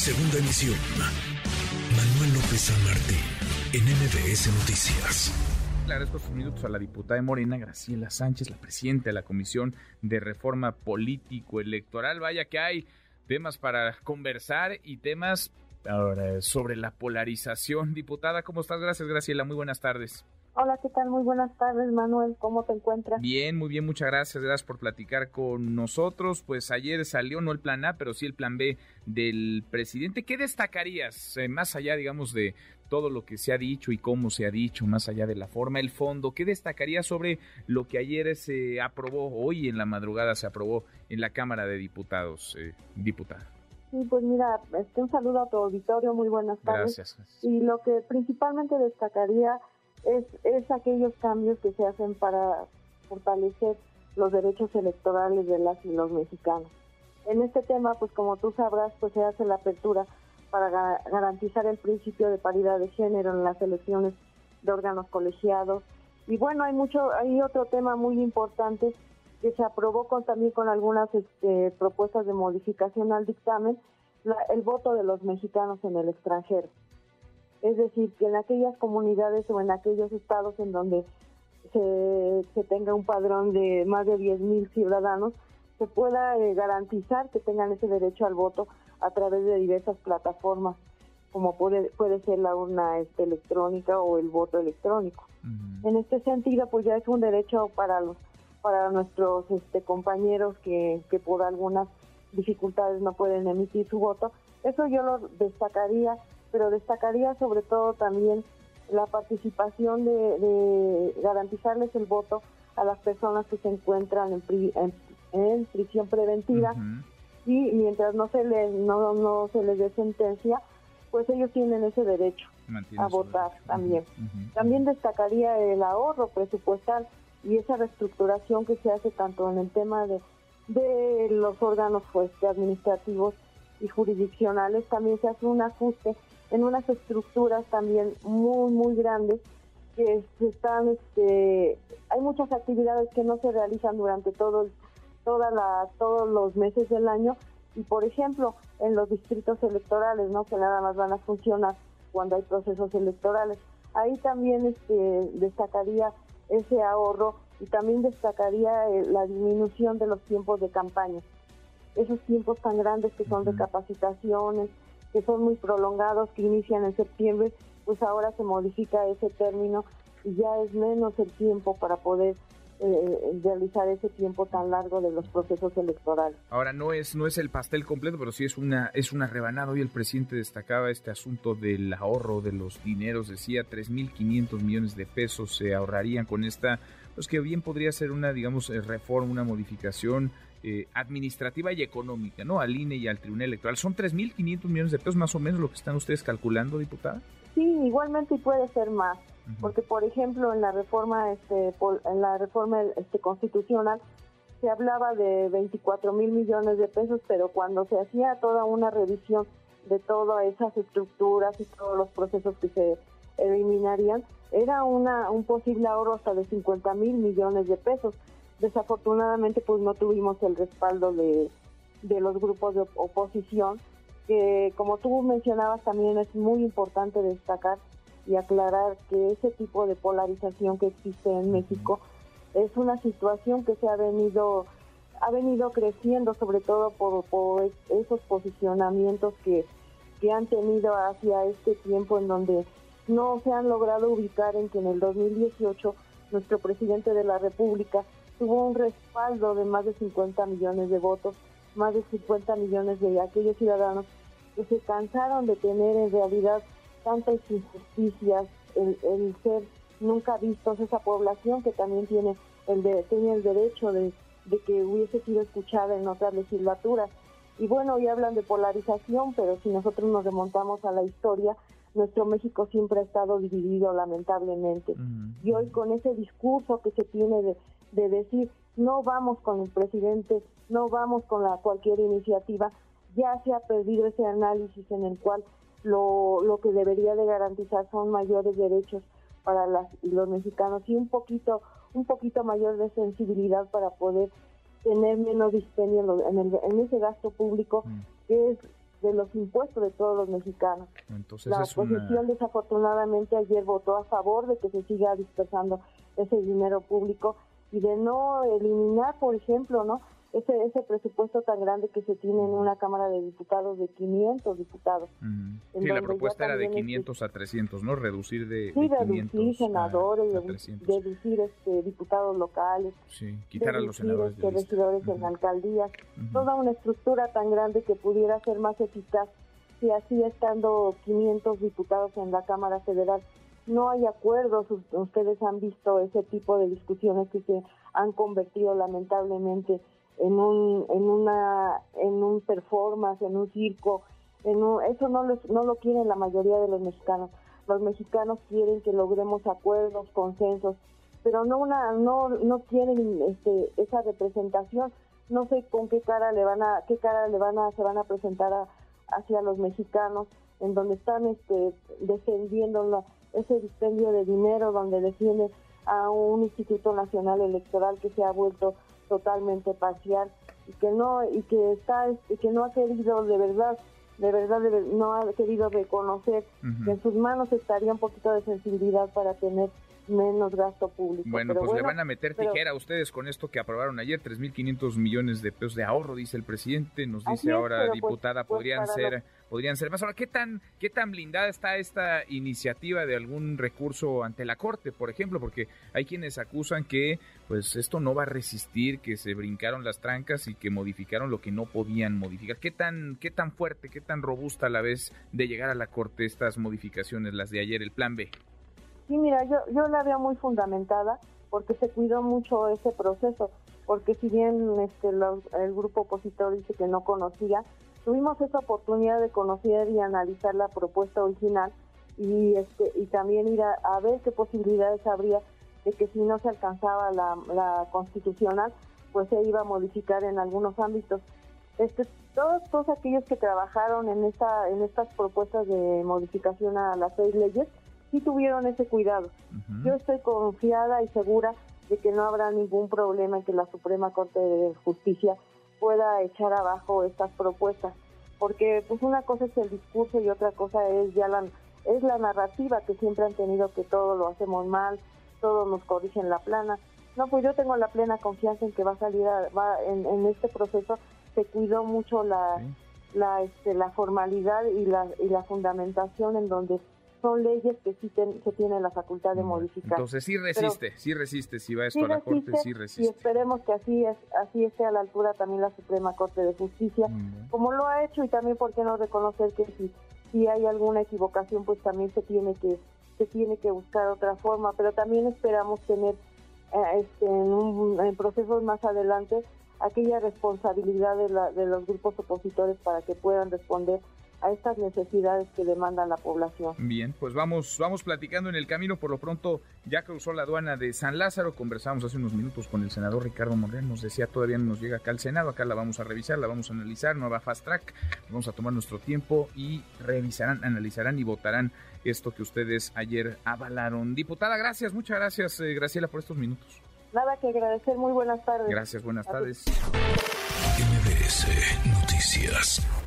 Segunda emisión. Manuel López San en MBS Noticias. Agradezco sus minutos a la diputada de Morena, Graciela Sánchez, la presidenta de la Comisión de Reforma Político-Electoral. Vaya que hay temas para conversar y temas sobre la polarización. Diputada, ¿cómo estás? Gracias, Graciela. Muy buenas tardes. Hola, ¿qué tal? Muy buenas tardes, Manuel. ¿Cómo te encuentras? Bien, muy bien, muchas gracias. Gracias por platicar con nosotros. Pues ayer salió no el plan A, pero sí el plan B del presidente. ¿Qué destacarías, eh, más allá, digamos, de todo lo que se ha dicho y cómo se ha dicho, más allá de la forma, el fondo? ¿Qué destacarías sobre lo que ayer se aprobó, hoy en la madrugada se aprobó en la Cámara de Diputados, eh, diputada? Sí, pues mira, este, un saludo a tu auditorio, muy buenas tardes. Gracias. gracias. Y lo que principalmente destacaría es, es aquellos cambios que se hacen para fortalecer los derechos electorales de las y los mexicanos. En este tema, pues como tú sabrás, pues se hace la apertura para ga- garantizar el principio de paridad de género en las elecciones de órganos colegiados. Y bueno, hay mucho, hay otro tema muy importante que se aprobó con, también con algunas este, propuestas de modificación al dictamen, la- el voto de los mexicanos en el extranjero. Es decir, que en aquellas comunidades o en aquellos estados en donde se, se tenga un padrón de más de 10.000 ciudadanos, se pueda eh, garantizar que tengan ese derecho al voto a través de diversas plataformas, como puede, puede ser la urna este, electrónica o el voto electrónico. En este sentido, pues ya es un derecho para los para nuestros este, compañeros que, que por algunas dificultades no pueden emitir su voto. Eso yo lo destacaría, pero destacaría sobre todo también la participación de, de garantizarles el voto a las personas que se encuentran en, pri- en, en prisión preventiva y mientras no se les no, no se les dé sentencia, pues ellos tienen ese derecho Mantiene a votar derecho. también. También destacaría el ahorro presupuestal y esa reestructuración que se hace tanto en el tema de, de los órganos pues, administrativos y jurisdiccionales. También se hace un ajuste en unas estructuras también muy, muy grandes que se están, este, hay muchas actividades que no se realizan durante todo toda la, todos los meses del año y por ejemplo en los distritos electorales, ¿no? Que nada más van a funcionar cuando hay procesos electorales. Ahí también este, destacaría ese ahorro y también destacaría eh, la disminución de los tiempos de campaña. Esos tiempos tan grandes que son de capacitaciones, que son muy prolongados, que inician en septiembre, pues ahora se modifica ese término y ya es menos el tiempo para poder eh, realizar ese tiempo tan largo de los procesos electorales. Ahora no es no es el pastel completo, pero sí es una es una rebanada. Hoy el presidente destacaba este asunto del ahorro de los dineros, decía 3.500 millones de pesos se ahorrarían con esta, pues que bien podría ser una digamos eh, reforma, una modificación eh, administrativa y económica, ¿no? Al INE y al Tribunal Electoral. Son 3.500 millones de pesos más o menos lo que están ustedes calculando, diputada. Sí, igualmente puede ser más. Porque por ejemplo en la reforma este en la reforma este constitucional se hablaba de 24 mil millones de pesos pero cuando se hacía toda una revisión de todas esas estructuras y todos los procesos que se eliminarían era una un posible ahorro hasta de 50 mil millones de pesos desafortunadamente pues no tuvimos el respaldo de, de los grupos de op- oposición que como tú mencionabas también es muy importante destacar y aclarar que ese tipo de polarización que existe en México es una situación que se ha venido ha venido creciendo sobre todo por, por es- esos posicionamientos que, que han tenido hacia este tiempo en donde no se han logrado ubicar en que en el 2018 nuestro presidente de la República tuvo un respaldo de más de 50 millones de votos, más de 50 millones de aquellos ciudadanos que se cansaron de tener en realidad tantas injusticias, el, el ser nunca vistos, esa población que también tiene el, de, tiene el derecho de, de que hubiese sido escuchada en otras legislaturas. Y bueno, hoy hablan de polarización, pero si nosotros nos remontamos a la historia, nuestro México siempre ha estado dividido lamentablemente. Y hoy con ese discurso que se tiene de, de decir, no vamos con el presidente, no vamos con la cualquier iniciativa, ya se ha perdido ese análisis en el cual lo, lo que debería de garantizar son mayores derechos para las, los mexicanos y un poquito un poquito mayor de sensibilidad para poder tener menos dispendio en, el- en ese gasto público Mm. que es de los impuestos de todos los mexicanos. Entonces la oposición desafortunadamente ayer votó a favor de que se siga dispersando ese dinero público y de no eliminar, por ejemplo, ¿no? ese, ese presupuesto tan grande que se tiene en una Cámara de Diputados de 500 diputados. Sí, la propuesta era de 500 a 300, ¿no? Reducir de, sí, reducir senadores, reducir este, diputados locales, sí, quitar a los senadores este, regidores en alcaldías, toda una estructura tan grande que pudiera ser más eficaz si así estando 500 diputados en la Cámara Federal no hay acuerdos. Ustedes han visto ese tipo de discusiones que se han convertido lamentablemente en un en una en un performance, en un circo, en eso no lo, no lo quieren la mayoría de los mexicanos. Los mexicanos quieren que logremos acuerdos, consensos, pero no una no no quieren este esa representación. No sé con qué cara le van a qué cara le van a se van a presentar hacia los mexicanos en donde están este defendiendo ese dispendio de dinero donde defienden a un Instituto Nacional Electoral que se ha vuelto totalmente parcial y que no y que está y que no ha querido de verdad de verdad no ha querido reconocer que en sus manos estaría un poquito de sensibilidad para tener menos gasto público. Bueno, pues le van a meter tijera a ustedes con esto que aprobaron ayer, 3.500 millones de pesos de ahorro, dice el presidente, nos dice ahora pues, diputada, pues, podrían ser podrían ser más. Ahora, ¿qué tan qué tan blindada está esta iniciativa de algún recurso ante la Corte, por ejemplo? Porque hay quienes acusan que pues esto no va a resistir, que se brincaron las trancas y que modificaron lo que no podían modificar. ¿Qué tan qué tan fuerte, qué tan robusta a la vez de llegar a la Corte estas modificaciones, las de ayer, el plan B? Sí, mira, yo, yo la veo muy fundamentada porque se cuidó mucho ese proceso, porque si bien este, el grupo opositor dice que no conocía, tuvimos esa oportunidad de conocer y analizar la propuesta original y este y también ir a, ver qué posibilidades habría de que si no se alcanzaba la, constitucional, pues se iba a modificar en algunos ámbitos. Este, todos, todos aquellos que trabajaron en esta en estas propuestas de modificación a las seis leyes sí tuvieron ese cuidado. Yo estoy confiada y segura de que no habrá ningún problema en que la Suprema Corte de Justicia pueda echar abajo estas propuestas, porque pues una cosa es el discurso y otra cosa es ya la es la narrativa que siempre han tenido que todo lo hacemos mal, todos nos corrigen la plana. No, pues yo tengo la plena confianza en que va a salir, va en, en este proceso se cuidó mucho la, la, este, la formalidad y la, y la fundamentación en donde son leyes que sí se tienen la facultad de modificar. Entonces sí resiste, sí resiste, si va esto a la Corte, sí resiste. Y esperemos que así es, así esté a la altura también la Suprema Corte de Justicia, como lo ha hecho y también por qué no reconocer que si, si hay alguna equivocación, pues también se tiene que se tiene que buscar otra forma, pero también esperamos tener eh, este, en, en procesos más adelante aquella responsabilidad de, la, de los grupos opositores para que puedan responder a estas necesidades que demanda la población. Bien, pues vamos, vamos platicando en el camino. Por lo pronto ya cruzó la aduana de San Lázaro. Conversamos hace unos minutos con el senador Ricardo Monreal. Nos decía todavía no nos llega acá al Senado. Acá la vamos a revisar, la vamos a analizar. Nueva fast track. Vamos a tomar nuestro tiempo y revisarán, analizarán y votarán esto que ustedes ayer avalaron. Diputada, gracias, muchas gracias, eh, Graciela, por estos minutos. Nada que agradecer. Muy buenas tardes. Gracias, buenas tardes. MBS Noticias.